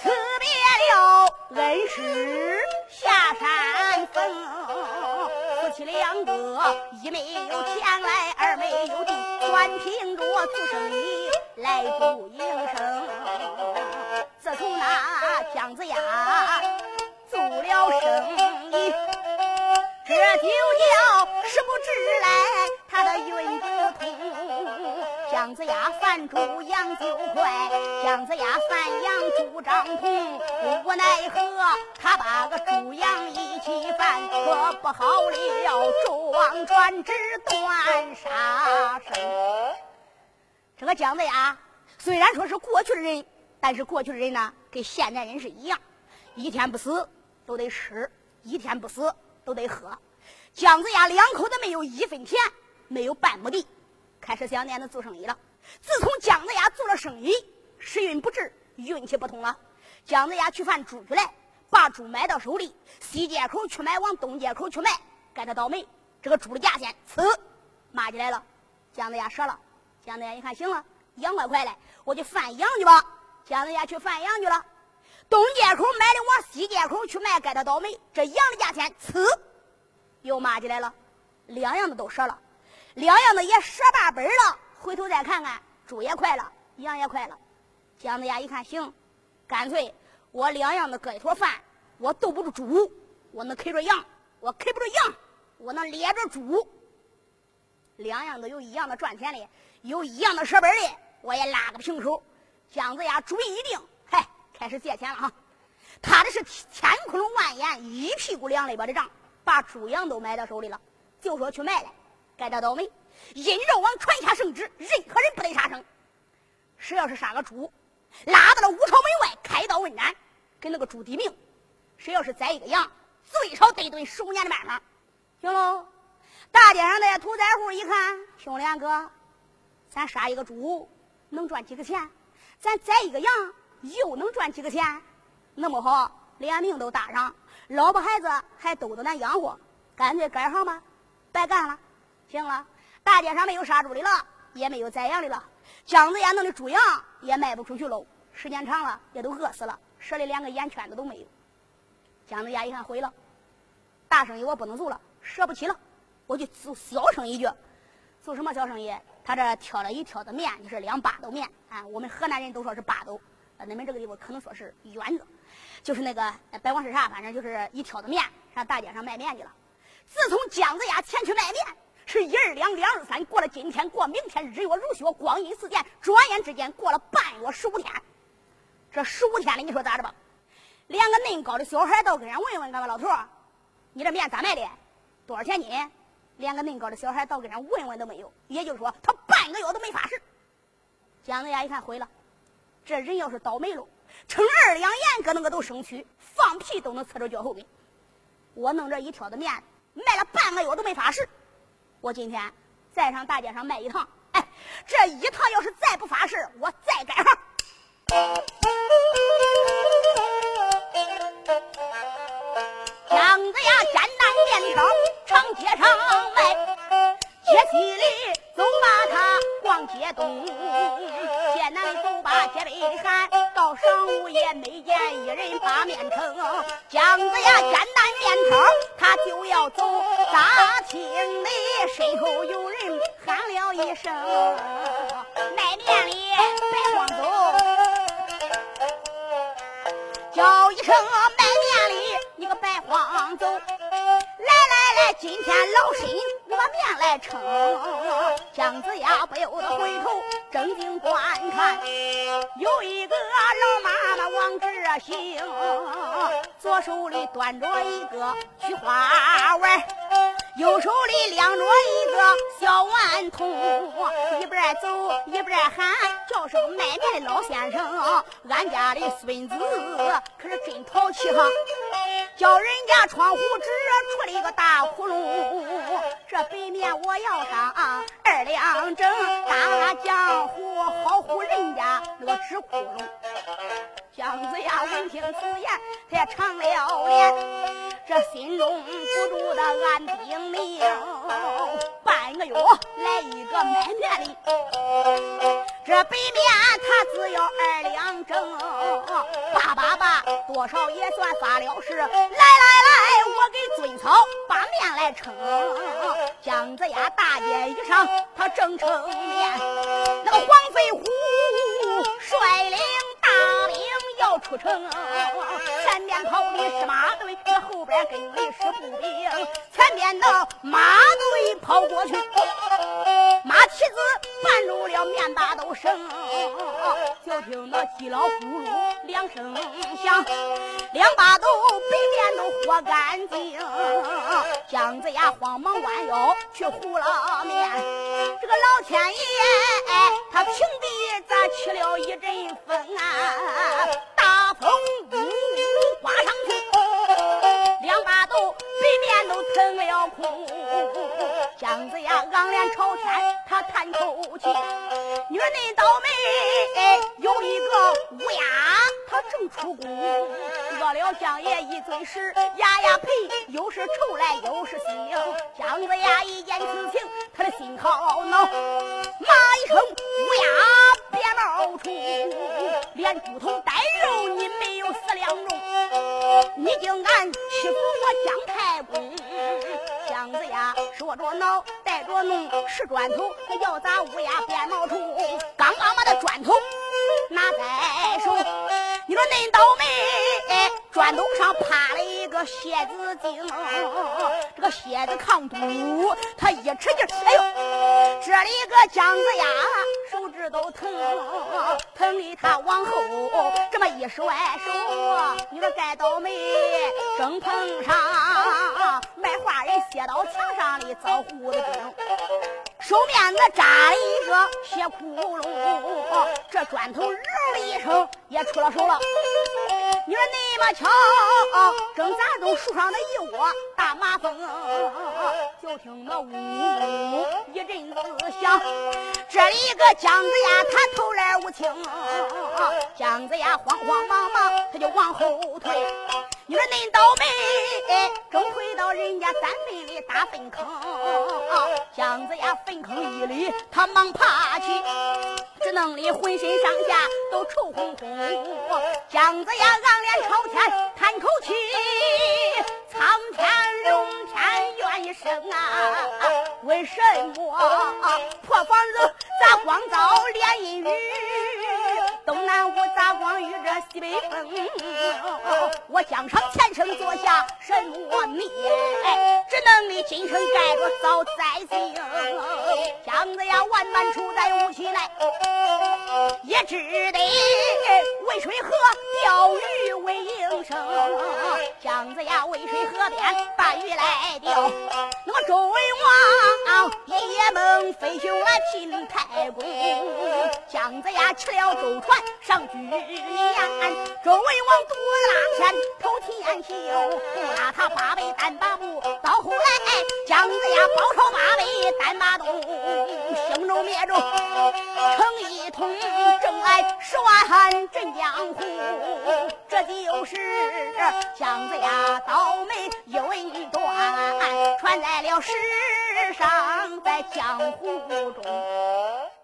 辞别了恩师下山走。夫妻两个，一没有钱来，二没有地，专凭着做生意来度营生。猪养就快，姜子牙犯羊猪张通，无奈何他把个猪羊一起犯，可不好了，纣王专职断杀生。这个姜子牙虽然说是过去的人，但是过去的人呢，跟现在人是一样，一天不死都得吃，一天不死都得喝。姜子牙两口子没有一分田，没有半亩地。开始想念的做生意了。自从姜子牙做了生意，时运不至，运气不通了。姜子牙去贩猪去来，把猪买到手里，西街口去买，往东街口去卖，该他倒霉。这个猪的价钱，呲，骂起来了。姜子牙说了。姜子牙一看，行了，羊快快来，我去贩羊去吧。姜子牙去贩羊去了。东街口买的，往西街口去卖，该他倒霉。这羊的价钱，呲，又骂起来了。两样的都折了。两样的也折半本了，回头再看看，猪也快了，羊也快了。姜子牙一看，行，干脆我两样的搁一坨饭，我斗不住猪，我能啃着羊；我啃不住羊，我能咧着猪。两样都有一样的赚钱的，有一样的舍本的，我也拉个平手。姜子牙主意一定，嗨，开始借钱了哈。他的是千窟窿万眼，一屁股两肋巴的账，把猪羊都买到手里了，就说去卖了。该他倒霉！殷纣王传下圣旨，任何人不得杀生。谁要是杀个猪，拉到了五朝门外开刀问斩，给那个猪抵命。谁要是宰一个羊，最少得蹲十五年的办法。行喽，大街上的屠宰户一看，兄弟两个，咱杀一个猪能赚几个钱？咱宰一个羊又能赚几个钱？那么好，连命都搭上，老婆孩子还都得咱养活，干脆改行吧，白干了。行了，大街上没有杀猪的了，也没有宰羊的了。姜子牙弄的猪羊也卖不出去喽，时间长了也都饿死了，舍的连个眼圈子都没有。姜子牙一看毁了，大生意我不能做了，舍不起了，我就做小生意去。做什么小生意？他这挑了一挑的面，就是两把斗面啊。我们河南人都说是八斗，呃，你们这个地方可能说是圆子，就是那个别管是啥，反正就是一挑的面，上大街上卖面去了。自从姜子牙前。两，两二三，过了今天，过明天，日月如雪，光阴似箭，转眼之间过了半月十五天。这十五天里，你说咋着吧？连个恁高的小孩到跟人问问，干吧，老头儿，你这面咋卖的？多少钱斤？连个恁高的小孩到跟人问问都没有。也就是说，他半个月都没发誓。姜子牙一看毁了，这人要是倒霉了，称二两盐搁那个都生蛆，放屁都能呲着脚后跟。我弄这一挑子面，卖了半个月都没发誓。我今天再上大街上卖一趟，哎，这一趟要是再不发到晌午也没见一人把面称。姜子牙简单面条，他就要走，大厅里。身后有人喊了一声：“卖面的白光走！”叫一声“卖面的，你个白慌走！”来来来，今天老身我把面来称。姜子牙不由得回头正经观看，有一个老妈妈往这行，左手里端着一个菊花碗。右手里亮着一个小顽童，一边走一边喊，叫声卖面的老先生，俺家的孙子可是真淘气哈，叫人家窗户纸出了一个大窟窿，这白面我要上二两整，大江湖好唬人家那个纸窟窿。姜子牙闻听此言，他也长了脸。这心中不住的暗叮咛，半个月来一个买面的，这北面他只要二两整，八八八多少也算发了誓。来来来，我给尊嫂把面来称。姜子牙大街一上，他正称面。那个黄要出城，前面跑的是马队，后边跟的是步兵。前面的马队跑过去。马蹄子绊住了面把都生，就听那鸡老咕噜两声响，两把都北面都和干净。姜子牙慌忙弯腰去护了面，这个老天爷他平地咋起了一阵风啊？大风呜呜刮上去，两把都北面都腾了空。姜子牙昂脸朝天，他叹口气。你说恁倒霉，有一个乌鸦，他正出宫，饿了姜爷一嘴屎，牙牙呸，又是愁来又是喜。姜子牙一见姜子牙说着脑，带着弄石砖头，要砸乌鸦变毛虫。刚刚把那砖头拿在手，你说恁倒霉，砖头上趴了一个蝎子精，这个蝎子抗毒，他一吃劲，哎呦，这里个姜子牙手指都疼，疼的他往后这么一甩手，你说该倒霉，正碰上卖花人写到墙上的遭糊的精。手面子扎了一个血窟窿，这砖头“的一声也出了手了。你说那么巧，正砸中树上的一窝大麻蜂，就听那呜呜一阵子响。这里个姜子牙他头来无情，姜子牙慌慌忙忙他就往后退。你说恁倒霉，正退到人家三妹的大粪坑，姜子牙粪坑一里，他忙爬起，只弄得浑身上下都臭烘烘。姜子牙仰脸朝天叹口气，苍天龙天怨一声啊！为什么破房子咋光遭连阴雨？西北风？我江上前生做下什么孽？只能你今生盖着遭灾星。姜子牙万般处在无起来，也只得渭水河钓鱼为营生。姜子牙渭水河边把鱼来钓，那么周文王夜梦飞熊来秦太公。姜子牙骑了舟船上居延，周文王独拉前偷天秀，拉他八倍单八布，到后来姜子牙包抄八倍单把东，兴州灭州成一统，正来十万镇江湖，这就是姜子牙倒霉一文断，传在了世上，在江湖中。